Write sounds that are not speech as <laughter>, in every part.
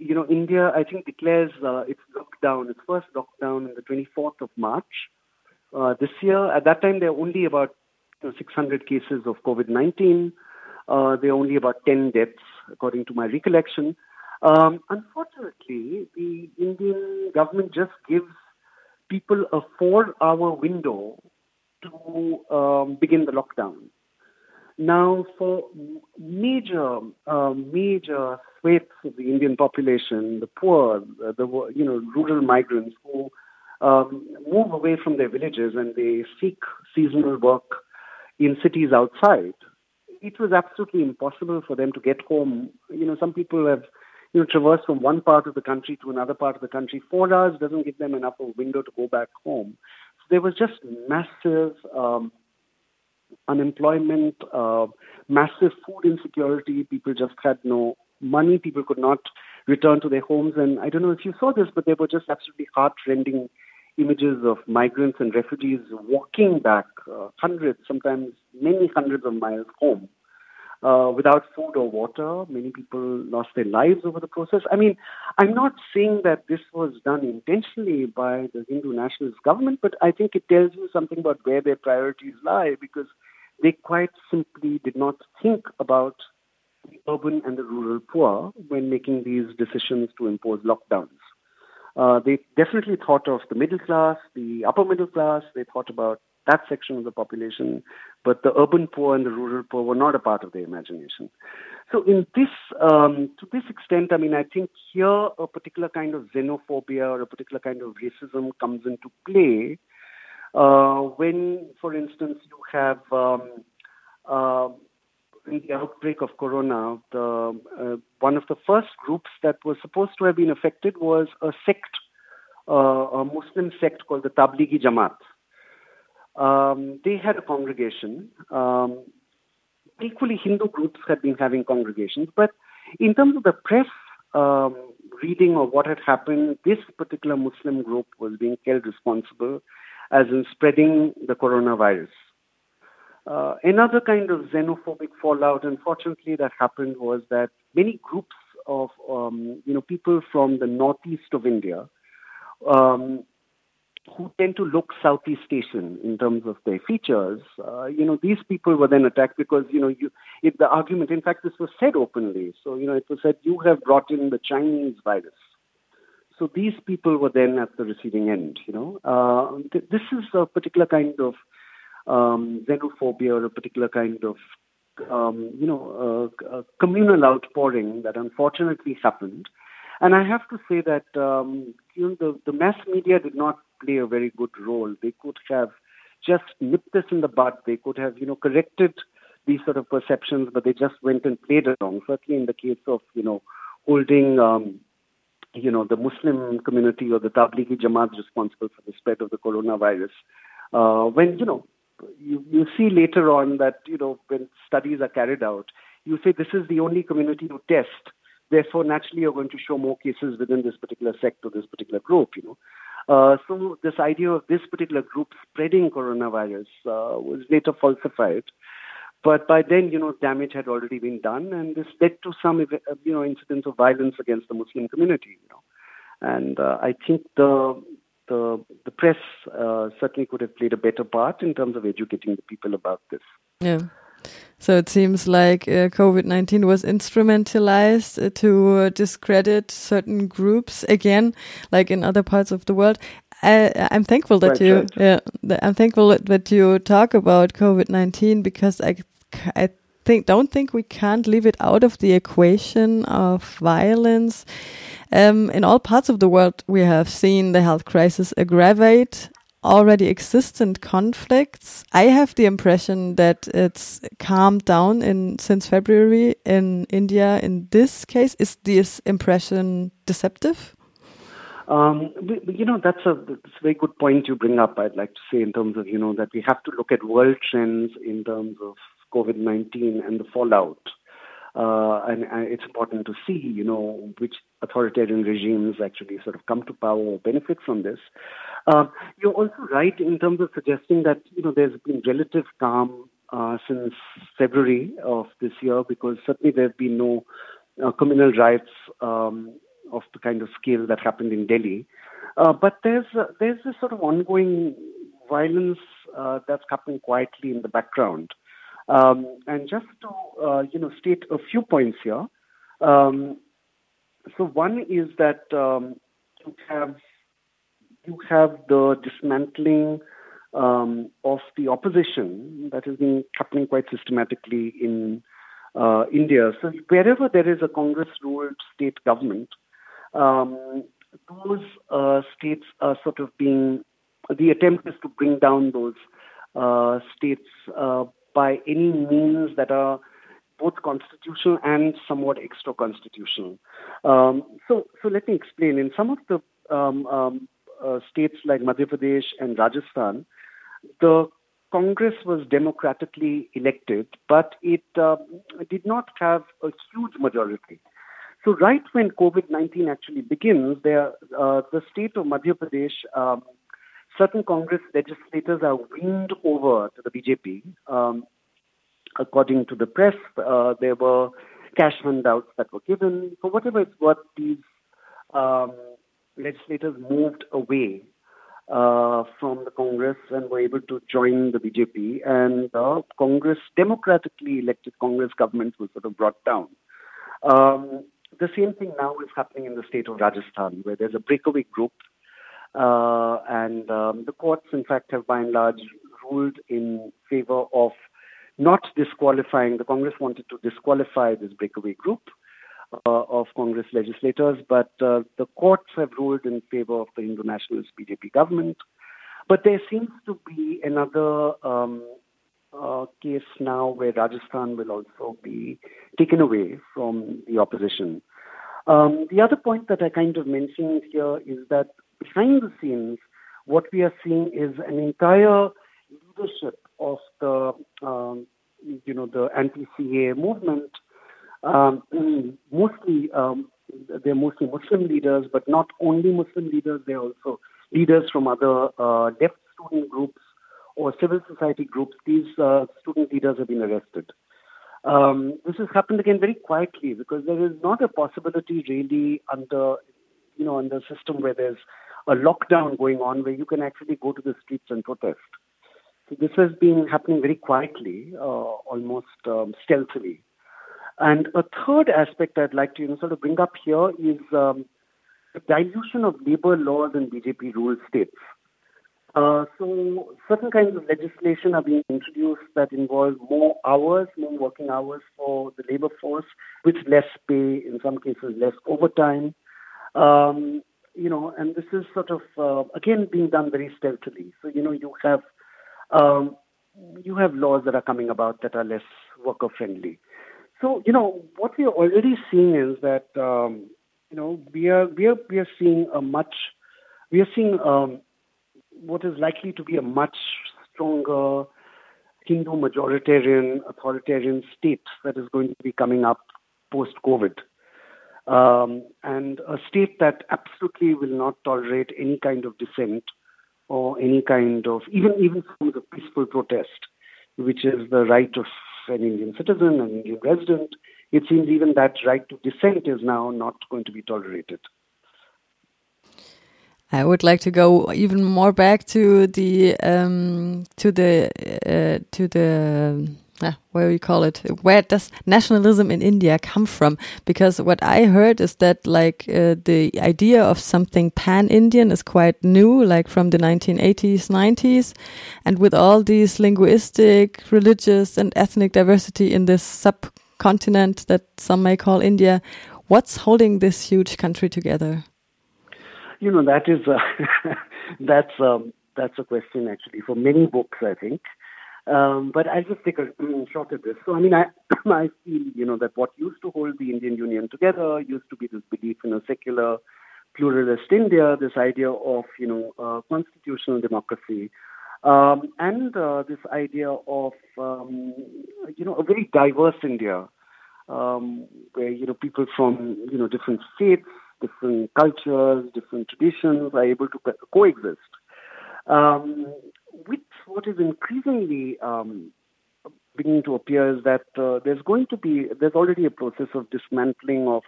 you know, India, I think, declares uh, its lockdown, its first lockdown on the 24th of March. Uh, this year, at that time, there were only about you know, 600 cases of COVID 19. Uh, there are only about 10 deaths, according to my recollection. Um, unfortunately, the Indian government just gives people a four hour window to um, begin the lockdown. Now, for major, uh, major swathes of the Indian population, the poor, the you know rural migrants who um, move away from their villages and they seek seasonal work in cities outside, it was absolutely impossible for them to get home. You know, some people have you know traversed from one part of the country to another part of the country. Four hours doesn't give them enough of a window to go back home. So there was just massive. Um, unemployment, uh, massive food insecurity. People just had no money. People could not return to their homes. And I don't know if you saw this, but there were just absolutely heart-rending images of migrants and refugees walking back uh, hundreds, sometimes many hundreds of miles home. Uh, without food or water. Many people lost their lives over the process. I mean, I'm not saying that this was done intentionally by the Hindu nationalist government, but I think it tells you something about where their priorities lie because they quite simply did not think about the urban and the rural poor when making these decisions to impose lockdowns. Uh, they definitely thought of the middle class, the upper middle class. They thought about that section of the population, but the urban poor and the rural poor were not a part of their imagination. So, in this, um, to this extent, I mean, I think here a particular kind of xenophobia or a particular kind of racism comes into play uh, when, for instance, you have um, uh, in the outbreak of corona, the, uh, one of the first groups that was supposed to have been affected was a sect, uh, a Muslim sect called the Tablighi Jamaat um, they had a congregation. Um, equally, Hindu groups had been having congregations, but in terms of the press um, reading of what had happened, this particular Muslim group was being held responsible as in spreading the coronavirus. Uh, another kind of xenophobic fallout, unfortunately, that happened was that many groups of um, you know people from the northeast of India um, who tend to look Southeast Asian in terms of their features, uh, you know, these people were then attacked because, you know, you, if the argument, in fact, this was said openly. So, you know, it was said, you have brought in the Chinese virus. So these people were then at the receiving end, you know. Uh, th- this is a particular kind of um, xenophobia or a particular kind of, um, you know, uh, communal outpouring that unfortunately happened. And I have to say that um, you know the, the mass media did not play a very good role. They could have just nipped this in the bud. They could have, you know, corrected these sort of perceptions, but they just went and played along. Certainly in the case of, you know, holding, um, you know, the Muslim community or the Tablighi Jamaat responsible for the spread of the coronavirus. Uh, when, you know, you, you see later on that, you know, when studies are carried out, you say this is the only community to test. Therefore, naturally, you're going to show more cases within this particular sect or this particular group, you know. Uh, so this idea of this particular group spreading coronavirus uh, was later falsified. But by then, you know, damage had already been done, and this led to some, uh, you know, incidents of violence against the Muslim community. You know, and uh, I think the the the press uh, certainly could have played a better part in terms of educating the people about this. Yeah. So it seems like uh, COVID 19 was instrumentalized uh, to uh, discredit certain groups again, like in other parts of the world. I, am thankful that right, you, right. yeah, I'm thankful that you talk about COVID 19 because I, I think, don't think we can't leave it out of the equation of violence. Um, in all parts of the world, we have seen the health crisis aggravate already existent conflicts. I have the impression that it's calmed down in since February in India. In this case, is this impression deceptive? Um, you know, that's a, that's a very good point you bring up. I'd like to say in terms of you know that we have to look at world trends in terms of COVID nineteen and the fallout. Uh, and, and, it's important to see, you know, which authoritarian regimes actually sort of come to power or benefit from this. Uh, you're also right in terms of suggesting that, you know, there's been relative calm uh, since February of this year because certainly there have been no uh, communal riots um, of the kind of scale that happened in Delhi. Uh, but there's there's this sort of ongoing violence uh, that's happening quietly in the background. Um, and just to uh, you know state a few points here. Um, so one is that um, you have you have the dismantling um, of the opposition that has been happening quite systematically in uh, India. So wherever there is a Congress-ruled state government, um, those uh, states are sort of being the attempt is to bring down those uh, states uh, by any means that are both constitutional and somewhat extra constitutional. Um, so, so let me explain. In some of the um, um, uh, states like Madhya Pradesh and Rajasthan, the Congress was democratically elected, but it uh, did not have a huge majority. So, right when COVID 19 actually begins, there, uh, the state of Madhya Pradesh, um, certain Congress legislators are weaned over to the BJP. Um, according to the press, uh, there were cash handouts that were given. For whatever it's worth, these um, legislators moved away uh, from the Congress and were able to join the BJP, and the Congress, democratically elected Congress government was sort of brought down. Um, the same thing now is happening in the state of Rajasthan, where there's a breakaway group, uh, and um, the courts, in fact, have by and large ruled in favor of not disqualifying. The Congress wanted to disqualify this breakaway group uh, of Congress legislators, but uh, the courts have ruled in favor of the Hindu Nationalist BJP government. But there seems to be another um, uh, case now where Rajasthan will also be taken away from the opposition. Um, the other point that I kind of mentioned here is that behind the scenes, what we are seeing is an entire leadership of the, um, you know, the anti-CA movement. Um, mostly, um, they're mostly Muslim leaders, but not only Muslim leaders. They're also leaders from other uh, left student groups or civil society groups, these uh, student leaders have been arrested. Um, this has happened again very quietly because there is not a possibility really under, you know, under a system where there's a lockdown going on where you can actually go to the streets and protest. So this has been happening very quietly, uh, almost um, stealthily. And a third aspect I'd like to you know, sort of bring up here is um, the dilution of labor laws in BJP ruled states. Uh, so certain kinds of legislation are being introduced that involve more hours, more working hours for the labor force, with less pay, in some cases less overtime. Um, you know, and this is sort of uh, again being done very stealthily. So you know, you have um, you have laws that are coming about that are less worker friendly. So you know, what we are already seeing is that um, you know we are we are we are seeing a much we are seeing um, what is likely to be a much stronger Hindu majoritarian authoritarian state that is going to be coming up post COVID. Um, and a state that absolutely will not tolerate any kind of dissent or any kind of even even forms of peaceful protest, which is the right of an Indian citizen, an Indian resident. It seems even that right to dissent is now not going to be tolerated. I would like to go even more back to the um, to the uh, to the uh, where we call it where does nationalism in India come from? Because what I heard is that like uh, the idea of something pan-Indian is quite new, like from the 1980s, 90s, and with all these linguistic, religious, and ethnic diversity in this subcontinent that some may call India, what's holding this huge country together? You know that is uh, <laughs> that's um, that's a question actually for many books, I think. Um, but I'll just take a shot at this. So, I mean, I, <clears throat> I feel, you know, that what used to hold the Indian Union together used to be this belief in a secular, pluralist India, this idea of, you know, uh, constitutional democracy, um, and uh, this idea of, um, you know, a very diverse India, um, where, you know, people from, you know, different states, different cultures, different traditions are able to co- coexist. Um, with what is increasingly um, beginning to appear is that uh, there's going to be, there's already a process of dismantling of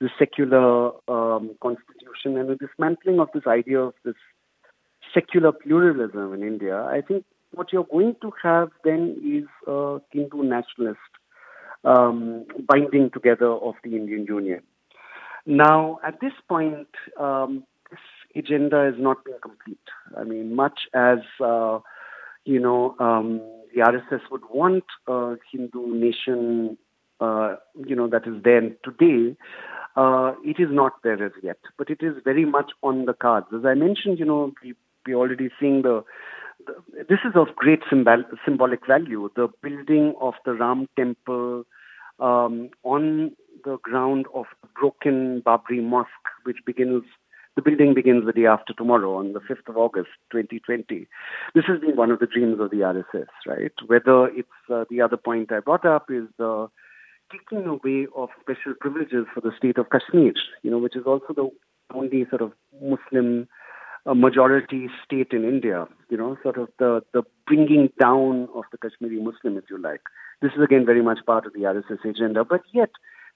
the secular um, constitution and the dismantling of this idea of this secular pluralism in India, I think what you're going to have then is a Hindu nationalist um, binding together of the Indian Union. Now, at this point, um, this agenda has not been complete. I mean, much as uh, you know, um, the RSS would want a Hindu nation, uh, you know, that is there today. Uh, it is not there as yet, but it is very much on the cards. As I mentioned, you know, we, we're already seeing the this is of great symbol, symbolic value. The building of the Ram temple um, on the ground of the broken Babri Mosque, which begins, the building begins the day after tomorrow, on the 5th of August, 2020. This has been one of the dreams of the RSS, right? Whether it's uh, the other point I brought up is the taking away of special privileges for the state of Kashmir, you know, which is also the only sort of Muslim a majority state in India, you know, sort of the, the bringing down of the Kashmiri Muslim, if you like. This is again very much part of the RSS agenda, but yet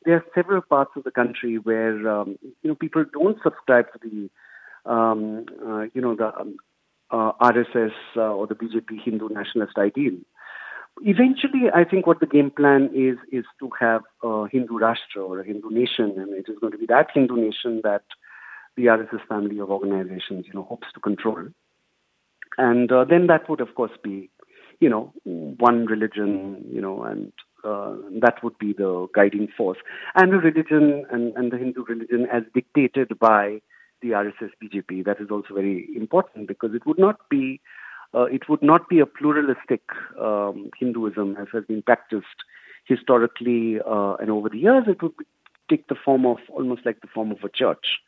there are several parts of the country where, um, you know, people don't subscribe to the, um, uh, you know, the um, uh, RSS uh, or the BJP Hindu nationalist ideal. Eventually, I think what the game plan is is to have a Hindu Rashtra or a Hindu nation, and it is going to be that Hindu nation that the RSS family of organizations, you know, hopes to control. And uh, then that would, of course, be, you know, one religion, you know, and uh, that would be the guiding force. And the religion and, and the Hindu religion as dictated by the RSS BJP, that is also very important because it would not be uh, it would not be a pluralistic um, Hinduism as has been practiced historically uh, and over the years. It would take the form of almost like the form of a church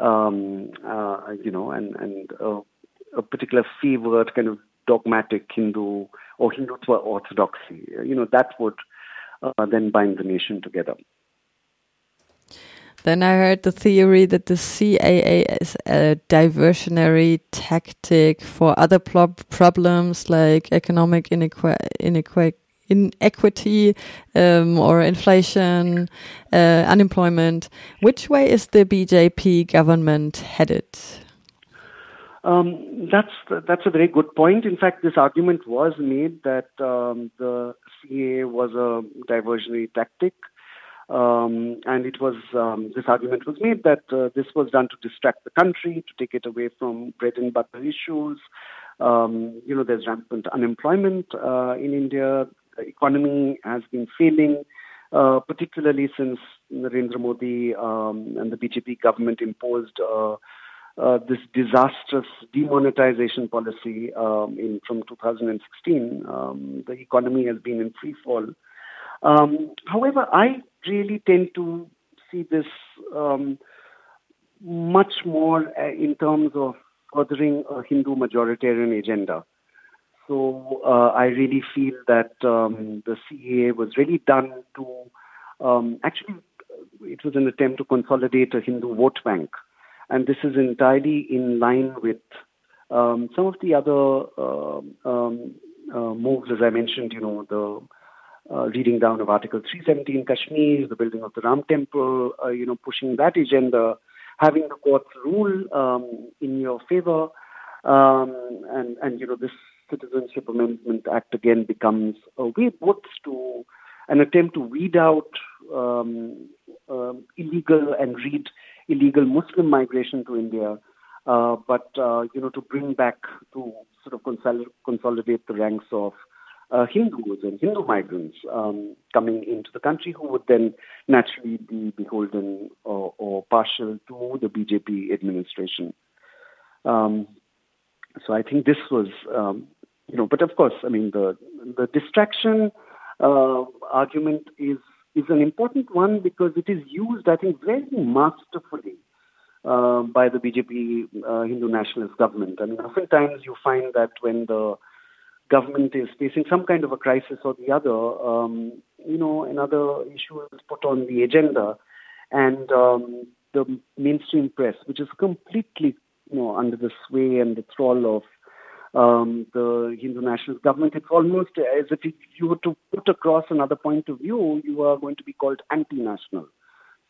um, uh, you know, and and uh, a particular favored kind of dogmatic Hindu or Hindutva orthodoxy, you know, that would uh, then bind the nation together. Then I heard the theory that the CAA is a diversionary tactic for other problems like economic inequality inequity um, or inflation, uh, unemployment. Which way is the BJP government headed? Um, that's that's a very good point. In fact, this argument was made that um, the CA was a diversionary tactic, um, and it was um, this argument was made that uh, this was done to distract the country, to take it away from bread and butter issues. Um, you know, there's rampant unemployment uh, in India the economy has been failing, uh, particularly since Narendra Modi um, and the BJP government imposed uh, this disastrous demonetization policy um, in from 2016. Um, the economy has been in free fall. Um, however, I really tend to see this um, much more uh, in terms of furthering a Hindu majoritarian agenda. So uh, I really feel that um, the CAA was really done to um, actually it was an attempt to consolidate a Hindu vote bank, and this is entirely in line with um, some of the other uh, um, uh, moves, as I mentioned. You know the uh, reading down of Article 317 Kashmir, the building of the Ram Temple, uh, you know, pushing that agenda, having the courts rule um, in your favor, um, and and you know this Citizenship Amendment Act again becomes a way both to an attempt to weed out um, illegal and read illegal Muslim migration to India, uh, but uh, you know to bring back to sort of consol- consolidate the ranks of uh, Hindus and Hindu migrants um, coming into the country who would then naturally be beholden or, or partial to the BJP administration. Um, so I think this was um, you know, but of course, I mean, the the distraction uh, argument is is an important one because it is used, I think, very masterfully uh, by the BJP uh, Hindu nationalist government. I mean, oftentimes you find that when the government is facing some kind of a crisis or the other, um, you know, another issue is put on the agenda, and um, the mainstream press, which is completely, you know, under the sway and the thrall of um, the Hindu nationalist government. It's almost as if you were to put across another point of view, you are going to be called anti-national.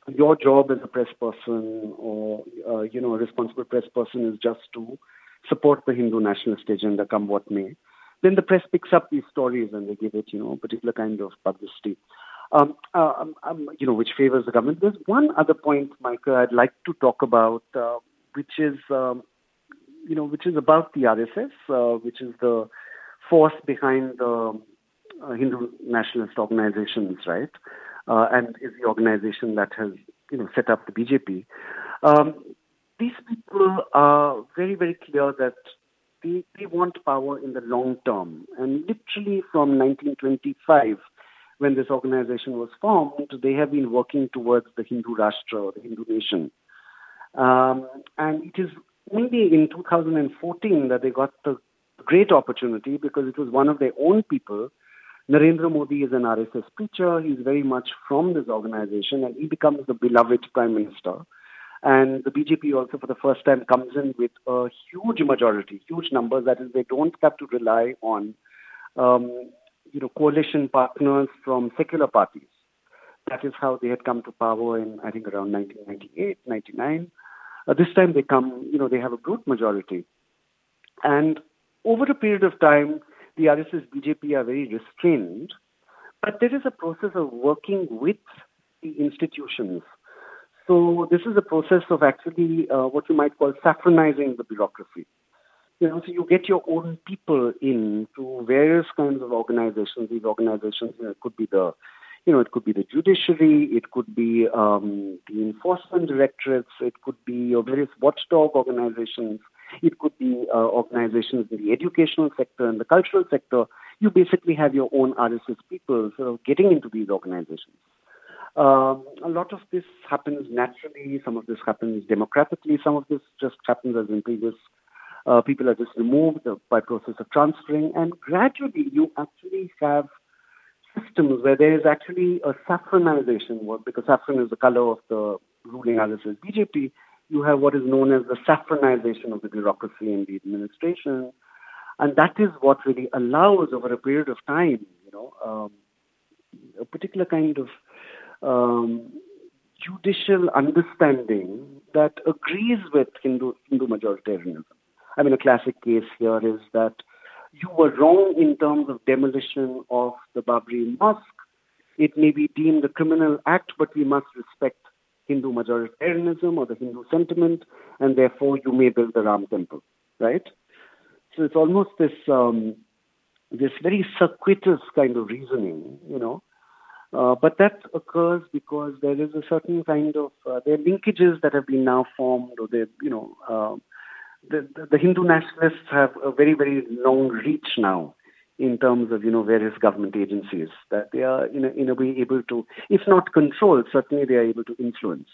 your job as a press person or uh, you know a responsible press person is just to support the Hindu nationalist agenda, come what may. Then the press picks up these stories and they give it, you know, a particular kind of publicity, um, uh, um, um, you know, which favors the government. There's one other point, Michael, I'd like to talk about, uh, which is, um, you know, which is about the RSS, uh, which is the force behind the uh, Hindu nationalist organizations, right? Uh, and is the organization that has, you know, set up the BJP. Um, these people are very, very clear that they, they want power in the long term. And literally from 1925, when this organization was formed, they have been working towards the Hindu Rashtra, or the Hindu nation. Um, and it is only in 2014 that they got the great opportunity because it was one of their own people. Narendra Modi is an RSS preacher. He's very much from this organization and he becomes the beloved prime minister. And the BJP also, for the first time, comes in with a huge majority, huge numbers. That is, they don't have to rely on, um, you know, coalition partners from secular parties. That is how they had come to power in, I think, around 1998, 99. Uh, this time they come, you know, they have a brute majority. And over a period of time, the RSS BJP are very restrained, but there is a process of working with the institutions so this is a process of actually uh, what you might call saffronizing the bureaucracy. You know, so you get your own people in to various kinds of organizations. These organizations, you know, could be the, you know, it could be the judiciary, it could be um, the enforcement directorates, it could be your various watchdog organizations, it could be uh, organizations in the educational sector and the cultural sector. You basically have your own RSS people sort of getting into these organizations. Um, a lot of this happens naturally. Some of this happens democratically. Some of this just happens as in previous. Uh, people are just removed by process of transferring, and gradually you actually have systems where there is actually a saffronization. Because saffron is the color of the ruling RSS BJP. You have what is known as the saffronization of the bureaucracy and the administration, and that is what really allows, over a period of time, you know, um, a particular kind of um, judicial understanding that agrees with Hindu, Hindu majoritarianism. I mean, a classic case here is that you were wrong in terms of demolition of the Babri Mosque. It may be deemed a criminal act, but we must respect Hindu majoritarianism or the Hindu sentiment, and therefore you may build the Ram temple, right? So it's almost this um, this very circuitous kind of reasoning, you know, uh, but that occurs because there is a certain kind of uh, there are linkages that have been now formed, or they, you know, uh, the, the, Hindu nationalists have a very very long reach now in terms of you know various government agencies that they are in a, in a way able to, if not control, certainly they are able to influence.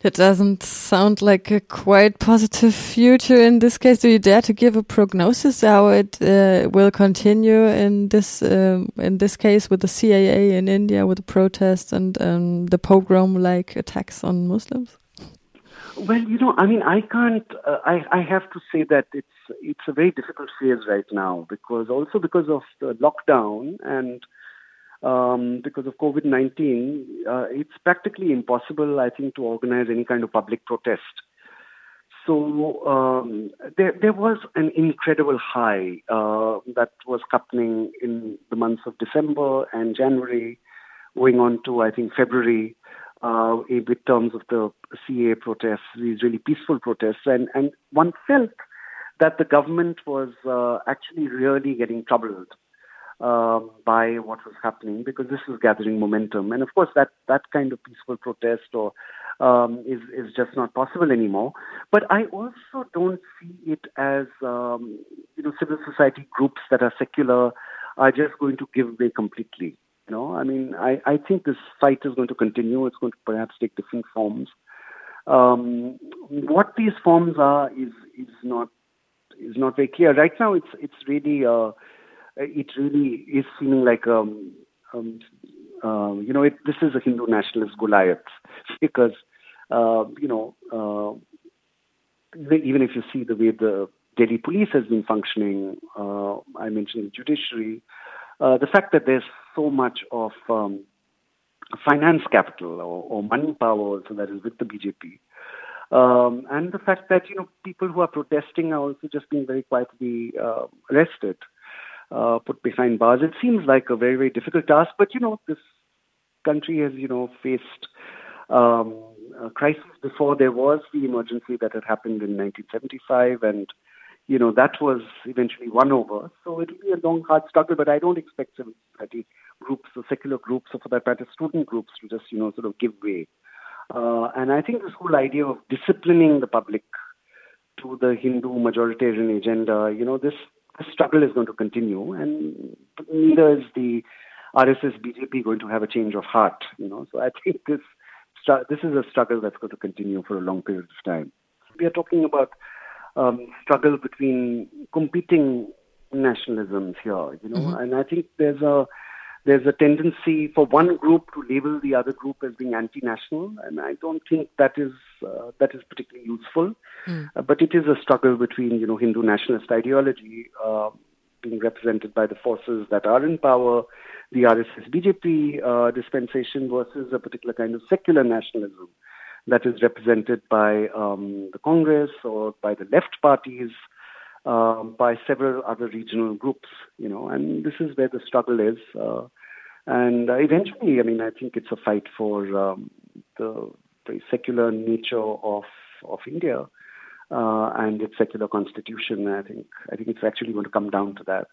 That doesn't sound like a quite positive future in this case. Do you dare to give a prognosis how it uh, will continue in this um, in this case with the CAA in India, with the protests and um, the pogrom-like attacks on Muslims? Well, you know, I mean, I can't. Uh, I I have to say that it's it's a very difficult phase right now because also because of the lockdown and um, because of COVID 19, uh, it's practically impossible, I think, to organize any kind of public protest. So um, there, there was an incredible high uh, that was happening in the months of December and January, going on to, I think, February. Uh, with terms of the CA protests, these really peaceful protests, and, and one felt that the government was uh, actually really getting troubled um, by what was happening because this was gathering momentum. And of course, that, that kind of peaceful protest or um, is, is just not possible anymore. But I also don't see it as um, you know civil society groups that are secular are just going to give way completely. You know, I mean, I, I think this fight is going to continue. It's going to perhaps take different forms. Um, what these forms are is is not is not very clear right now. It's it's really uh, it really is seeming like um, um, uh, you know it, this is a Hindu nationalist Goliath <laughs> because uh, you know uh, even if you see the way the Delhi police has been functioning, uh, I mentioned the judiciary, uh, the fact that there's so much of um, finance capital or, or money power also that is with the BJP. Um, and the fact that you know people who are protesting are also just being very quietly uh, arrested, uh, put behind bars. It seems like a very very difficult task, but you know this country has you know faced um, a crisis before. There was the emergency that had happened in 1975, and you know that was eventually won over. So it will be a long hard struggle, but I don't expect civil society groups or secular groups, or for that matter, student groups, to just you know sort of give way. Uh, and I think this whole idea of disciplining the public to the Hindu majoritarian agenda, you know, this, this struggle is going to continue, and neither is the RSS BJP going to have a change of heart, you know. So I think this this is a struggle that's going to continue for a long period of time. We are talking about um, struggle between competing nationalisms here, you know, mm-hmm. and I think there's a there's a tendency for one group to label the other group as being anti-national, and I don't think that is uh, that is particularly useful. Mm. Uh, but it is a struggle between you know Hindu nationalist ideology uh, being represented by the forces that are in power, the RSS BJP uh, dispensation versus a particular kind of secular nationalism that is represented by um, the Congress or by the left parties um, by several other regional groups, you know, and this is where the struggle is. Uh, and uh, eventually, I mean, I think it's a fight for um, the very secular nature of of India uh, and its secular constitution. I think I think it's actually going to come down to that.